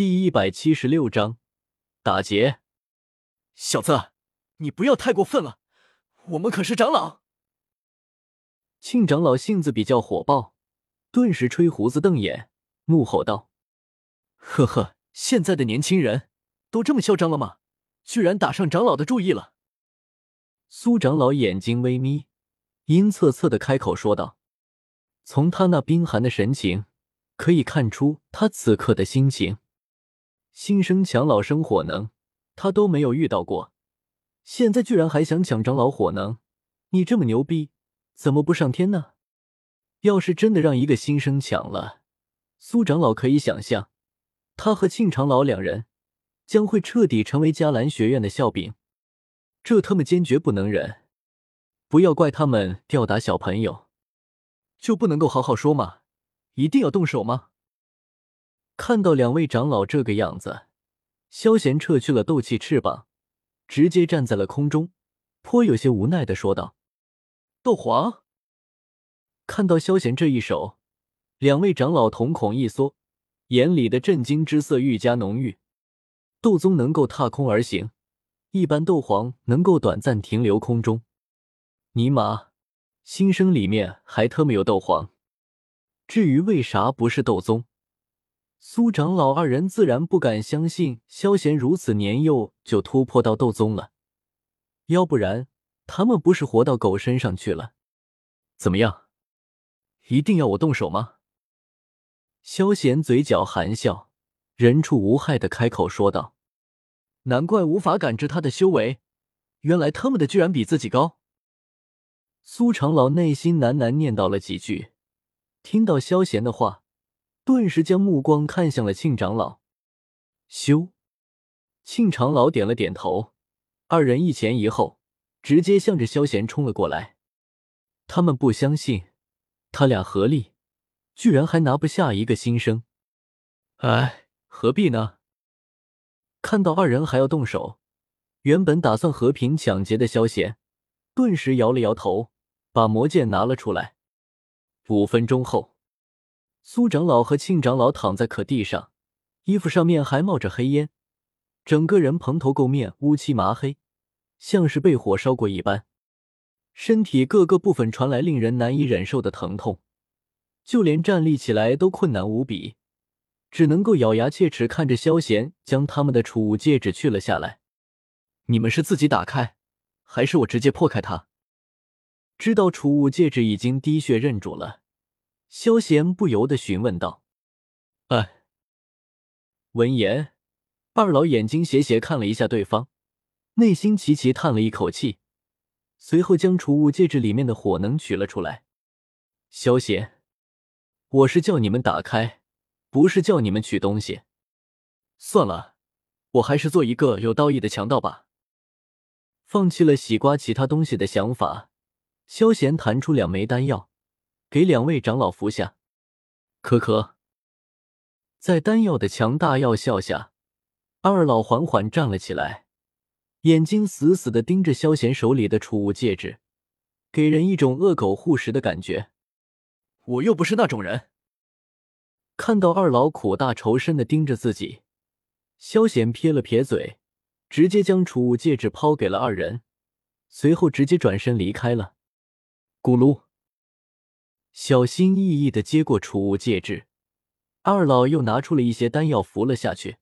第一百七十六章打劫。小子，你不要太过分了，我们可是长老。庆长老性子比较火爆，顿时吹胡子瞪眼，怒吼道：“呵呵，现在的年轻人都这么嚣张了吗？居然打上长老的主意了！”苏长老眼睛微眯，阴恻恻的开口说道：“从他那冰寒的神情，可以看出他此刻的心情。新生抢老生火能，他都没有遇到过，现在居然还想抢长老火能，你这么牛逼！”怎么不上天呢？要是真的让一个新生抢了，苏长老可以想象，他和庆长老两人将会彻底成为迦兰学院的笑柄。这他妈坚决不能忍！不要怪他们吊打小朋友，就不能够好好说吗？一定要动手吗？看到两位长老这个样子，萧贤撤去了斗气翅膀，直接站在了空中，颇有些无奈的说道。斗皇看到萧贤这一手，两位长老瞳孔一缩，眼里的震惊之色愈加浓郁。斗宗能够踏空而行，一般斗皇能够短暂停留空中。尼玛，新生里面还特么有斗皇？至于为啥不是斗宗，苏长老二人自然不敢相信萧贤如此年幼就突破到斗宗了，要不然。他们不是活到狗身上去了？怎么样？一定要我动手吗？萧贤嘴角含笑，人畜无害的开口说道：“难怪无法感知他的修为，原来他们的居然比自己高。”苏长老内心喃喃念叨了几句，听到萧贤的话，顿时将目光看向了庆长老。修，庆长老点了点头，二人一前一后。直接向着萧贤冲了过来，他们不相信他俩合力，居然还拿不下一个新生。哎，何必呢？看到二人还要动手，原本打算和平抢劫的萧贤，顿时摇了摇头，把魔剑拿了出来。五分钟后，苏长老和庆长老躺在可地上，衣服上面还冒着黑烟，整个人蓬头垢面，乌漆麻黑。像是被火烧过一般，身体各个部分传来令人难以忍受的疼痛，就连站立起来都困难无比，只能够咬牙切齿看着萧贤将他们的储物戒指取了下来。你们是自己打开，还是我直接破开它？知道储物戒指已经滴血认主了，萧贤不由得询问道：“哎。”闻言，二老眼睛斜斜看了一下对方。内心齐齐叹了一口气，随后将储物戒指里面的火能取了出来。萧贤，我是叫你们打开，不是叫你们取东西。算了，我还是做一个有道义的强盗吧。放弃了洗刮其他东西的想法，萧贤弹出两枚丹药，给两位长老服下。可可，在丹药的强大药效下，二老缓缓站了起来。眼睛死死的盯着萧贤手里的储物戒指，给人一种恶狗护食的感觉。我又不是那种人。看到二老苦大仇深的盯着自己，萧贤撇了撇嘴，直接将储物戒指抛给了二人，随后直接转身离开了。咕噜，小心翼翼的接过储物戒指，二老又拿出了一些丹药服了下去。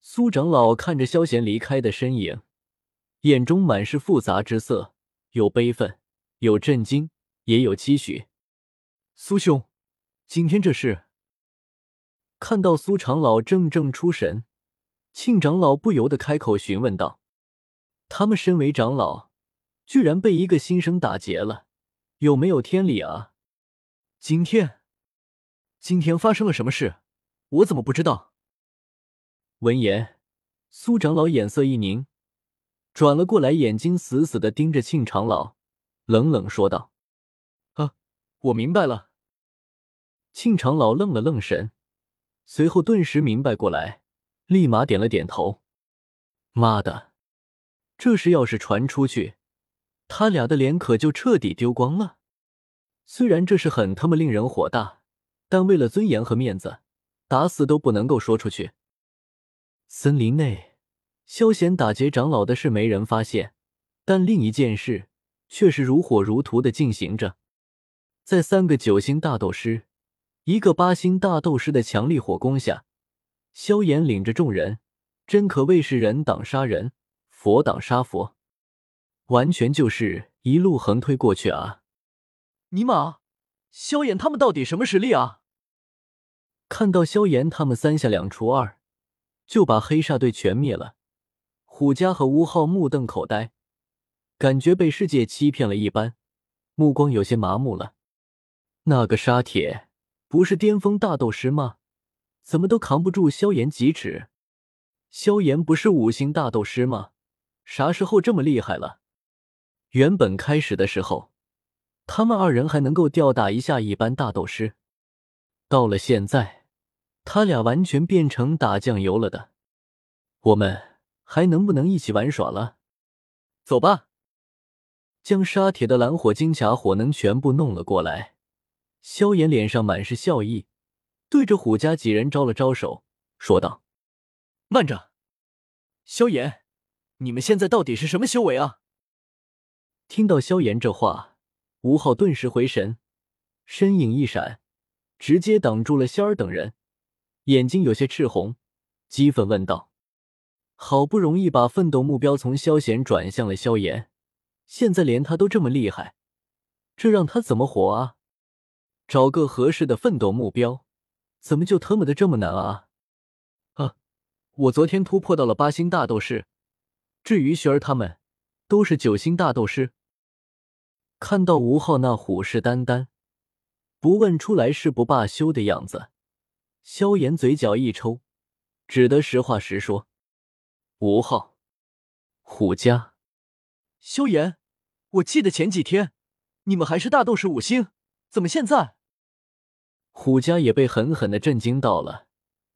苏长老看着萧贤离开的身影，眼中满是复杂之色，有悲愤，有震惊，也有期许。苏兄，今天这事……看到苏长老怔怔出神，庆长老不由得开口询问道：“他们身为长老，居然被一个新生打劫了，有没有天理啊？今天，今天发生了什么事？我怎么不知道？”闻言，苏长老眼色一凝，转了过来，眼睛死死的盯着庆长老，冷冷说道：“啊，我明白了。”庆长老愣了愣神，随后顿时明白过来，立马点了点头。妈的，这事要是传出去，他俩的脸可就彻底丢光了。虽然这是很他妈令人火大，但为了尊严和面子，打死都不能够说出去。森林内，萧贤打劫长老的事没人发现，但另一件事却是如火如荼的进行着。在三个九星大斗师、一个八星大斗师的强力火攻下，萧炎领着众人，真可谓是人挡杀人，佛挡杀佛，完全就是一路横推过去啊！尼玛，萧炎他们到底什么实力啊？看到萧炎他们三下两除二。就把黑煞队全灭了。虎家和吴昊目瞪口呆，感觉被世界欺骗了一般，目光有些麻木了。那个沙铁不是巅峰大斗师吗？怎么都扛不住萧炎几尺？萧炎不是五星大斗师吗？啥时候这么厉害了？原本开始的时候，他们二人还能够吊打一下一般大斗师，到了现在。他俩完全变成打酱油了的，我们还能不能一起玩耍了？走吧！将沙铁的蓝火、金甲火能全部弄了过来。萧炎脸上满是笑意，对着虎家几人招了招手，说道：“慢着，萧炎，你们现在到底是什么修为啊？”听到萧炎这话，吴昊顿时回神，身影一闪，直接挡住了仙儿等人。眼睛有些赤红，激愤问道：“好不容易把奋斗目标从萧贤转向了萧炎，现在连他都这么厉害，这让他怎么活啊？找个合适的奋斗目标，怎么就特么的这么难啊？”啊，我昨天突破到了八星大斗士，至于雪儿他们，都是九星大斗师。看到吴昊那虎视眈眈、不问出来誓不罢休的样子。萧炎嘴角一抽，只得实话实说：“吴昊，虎家，萧炎，我记得前几天你们还是大斗士五星，怎么现在？”虎家也被狠狠的震惊到了，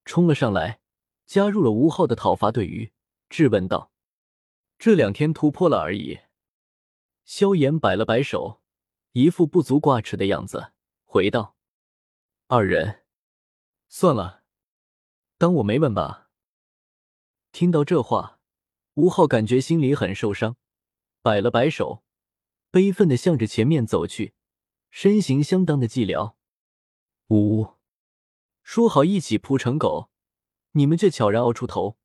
冲了上来，加入了吴昊的讨伐队伍，质问道：“这两天突破了而已。”萧炎摆了摆手，一副不足挂齿的样子，回道：“二人。”算了，当我没问吧。听到这话，吴昊感觉心里很受伤，摆了摆手，悲愤的向着前面走去，身形相当的寂寥。呜呜，说好一起扑成狗，你们却悄然熬出头，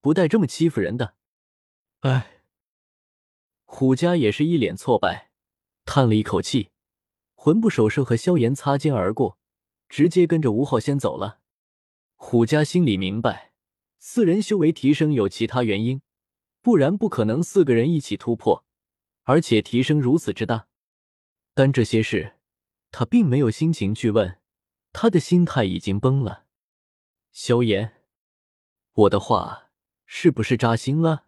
不带这么欺负人的。哎，虎家也是一脸挫败，叹了一口气，魂不守舍和萧炎擦肩而过。直接跟着吴昊先走了。虎家心里明白，四人修为提升有其他原因，不然不可能四个人一起突破，而且提升如此之大。但这些事他并没有心情去问，他的心态已经崩了。萧炎，我的话是不是扎心了？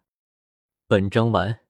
本章完。